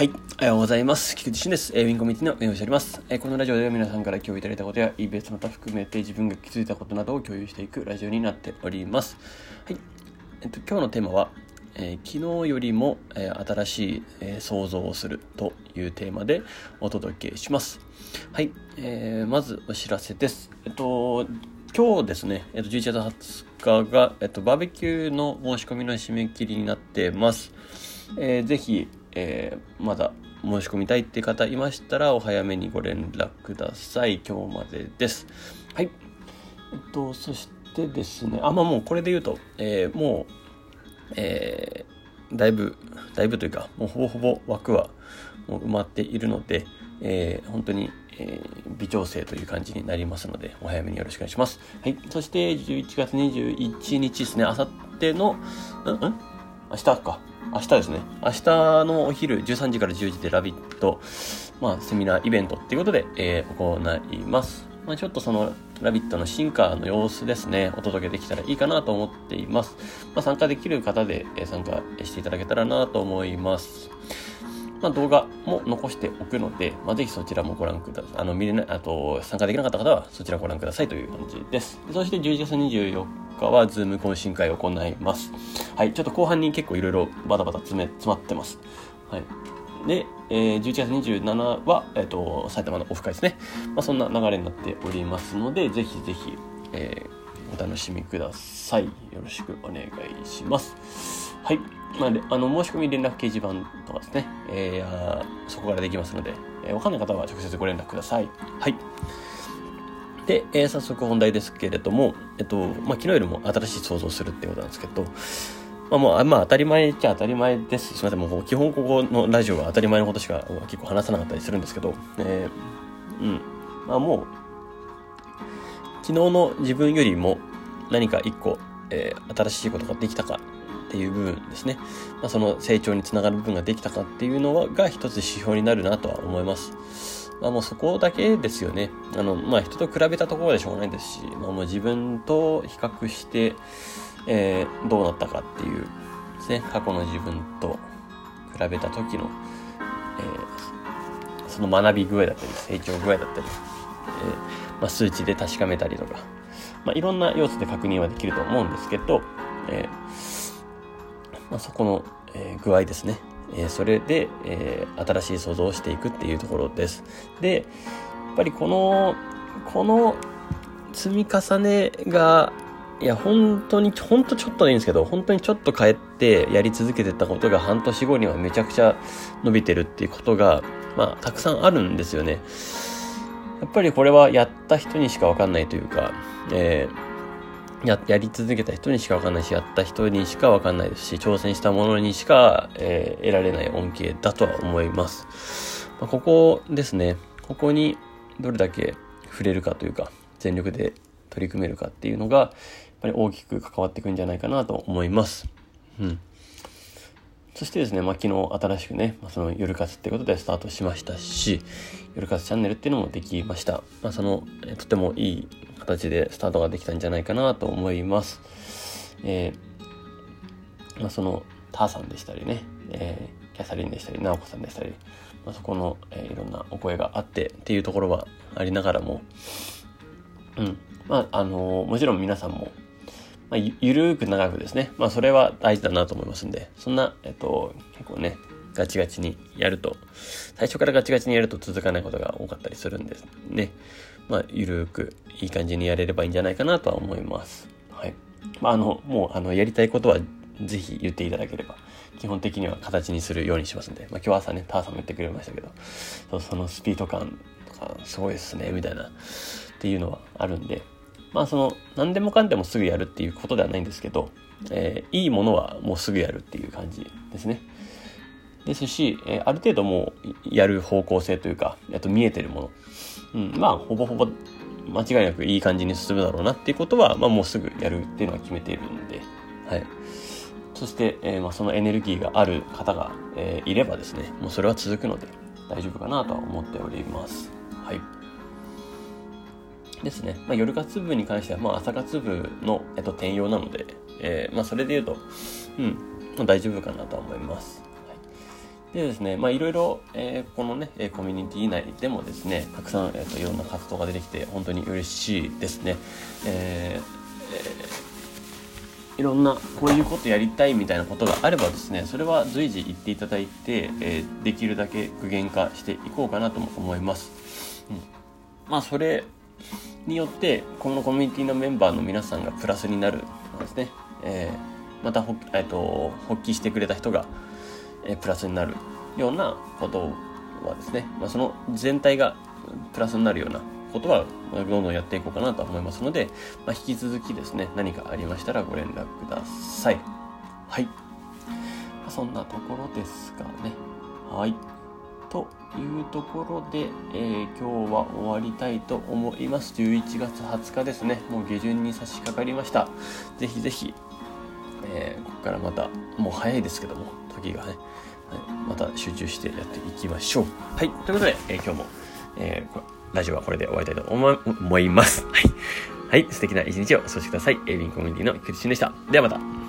はい。おはようございます。菊池俊です。えー、ウィンコミュニティの運営をしております。えー、このラジオでは皆さんから共有いただいたことや、イベントの他含めて自分が気づいたことなどを共有していくラジオになっております。はい。えっと、今日のテーマは、えー、昨日よりも、えー、新しい、えー、想像をするというテーマでお届けします。はい。えー、まずお知らせです。えっと、今日ですね、えっと、11月20日が、えっと、バーベキューの申し込みの締め切りになってます。えー、ぜひ、えー、まだ申し込みたいって方いましたらお早めにご連絡ください。今日までです。はい。えっと、そしてですね、あ、まあもうこれで言うと、えー、もう、えー、だいぶ、だいぶというか、もうほぼほぼ枠はもう埋まっているので、えー、本当に、えー、微調整という感じになりますので、お早めによろしくお願いします。はい。そして、11月21日ですね、あさってのう、んうん？明日か。明日ですね。明日のお昼13時から10時でラビット、まあ、セミナーイベントっていうことで、えー、行います。まあ、ちょっとその、ラビットの進化の様子ですね、お届けできたらいいかなと思っています。まあ、参加できる方で、え参加していただけたらなと思います。まあ、動画も残しておくので、まあ、ぜひそちらもご覧ください。あの、見れない、あと、参加できなかった方はそちらご覧くださいという感じです。そして11月24日は、ズーム懇親会を行います。はい、ちょっと後半に結構いろいろバタバタ詰め、詰まってます。はい。で、えー、11月27は、えっ、ー、と、埼玉のオフ会ですね。まあ、そんな流れになっておりますので、ぜひぜひ、えー、お楽しみください。よろしくお願いします。はい。まあ、あの、申し込み連絡掲示板とかですね、えー、そこからできますので、えー、わかんない方は直接ご連絡ください。はい。で、えー、早速本題ですけれども、えっと、まあ、昨日よりも新しい想像するってことなんですけど、まあもう、まあ当たり前っちゃ当たり前です。すみません、もう基本ここのラジオは当たり前のことしか結構話さなかったりするんですけど、えー、うん。まあもう、昨日の自分よりも何か一個、えー、新しいことができたかっていう部分ですね。まあ、その成長につながる部分ができたかっていうのが一つ指標になるなとは思います。まあもうそこだけですよね。あの、まあ人と比べたところでしょうがないですし、まあもう自分と比較して、えー、どうなったかっていうですね、過去の自分と比べた時の、えー、その学び具合だったり、成長具合だったり、えー、ま、数値で確かめたりとか、まあ、いろんな要素で確認はできると思うんですけど、えーまあ、そこの、えー、具合ですね。えー、それで、えー、新しい想像をしていくっていうところです。で、やっぱりこの、この積み重ねが、いや、本当に、本当ちょっとでいいんですけど、本当にちょっと変えてやり続けてたことが半年後にはめちゃくちゃ伸びてるっていうことが、まあ、たくさんあるんですよね。やっぱりこれはやった人にしかわかんないというか、えーや、やり続けた人にしかわかんないし、やった人にしかわかんないですし、挑戦したものにしか、えー、得られない恩恵だとは思います。まあ、ここですね。ここにどれだけ触れるかというか、全力で取り組めるかっていうのが、やっぱり大きく関わっていくんじゃないかなと思います。うん。そしてですね、まあ、昨日新しくね、まあ、その夜活ってことでスタートしましたし、夜活チャンネルっていうのもできました。まあ、その、えとてもいい形でスタートができたんじゃないかなと思います。えー、まあ、その、ターさんでしたりね、えー、キャサリンでしたり、ナオコさんでしたり、まあ、そこの、えー、いろんなお声があってっていうところはありながらも、うん。まあ、あのー、もちろん皆さんも、まあ、ゆるーく長くですね。まあ、それは大事だなと思いますんで、そんな、えっと、結構ね、ガチガチにやると、最初からガチガチにやると続かないことが多かったりするんですね。まあ、ゆるーく、いい感じにやれればいいんじゃないかなとは思います。はい。まあ、あの、もう、あの、やりたいことはぜひ言っていただければ、基本的には形にするようにしますんで、まあ、今日朝ね、ターさんも言ってくれましたけど、そのスピード感とか、すごいですね、みたいな、っていうのはあるんで、まあその何でもかんでもすぐやるっていうことではないんですけど、えー、いいものはもうすぐやるっていう感じですね。ですし、えー、ある程度もうやる方向性というか、あと見えてるもの。うん、まあほぼほぼ間違いなくいい感じに進むだろうなっていうことは、まあもうすぐやるっていうのは決めているんで、はい。そして、えー、まあそのエネルギーがある方が、えー、いればですね、もうそれは続くので大丈夫かなとは思っております。はい。ですね。まあ、夜活部に関しては、まあ、朝活部の、えっと、転用なので、えー、まあ、それで言うと、うん、まあ、大丈夫かなとは思います。はい、でですね、まあいろいろ、えー、このね、コミュニティ内でもですね、たくさん、えーと、いろんな活動が出てきて、本当に嬉しいですね。えーえ、いろんな、こういうことやりたいみたいなことがあればですね、それは随時言っていただいて、えー、できるだけ具現化していこうかなとも思います。うん、まあそれによって、このコミュニティのメンバーの皆さんがプラスになるんですね。えー、また、えーと発起してくれた人が、えプラスになるようなことはですね、まあ、その全体がプラスになるようなことはどんどんやっていこうかなと思いますので、まあ、引き続きですね、何かありましたらご連絡ください。はい。まあ、そんなところですかね。はい。というところで、えー、今日は終わりたいと思います。11月20日ですね。もう下旬に差し掛かりました。ぜひぜひ、えー、ここからまた、もう早いですけども、時がね、はい、また集中してやっていきましょう。はい、ということで、えー、今日も、え、ラジオはこれで終わりたいと思います。はい。はい、素敵な一日をお過ごしください。エイビンコミュニティの菊池でした。ではまた。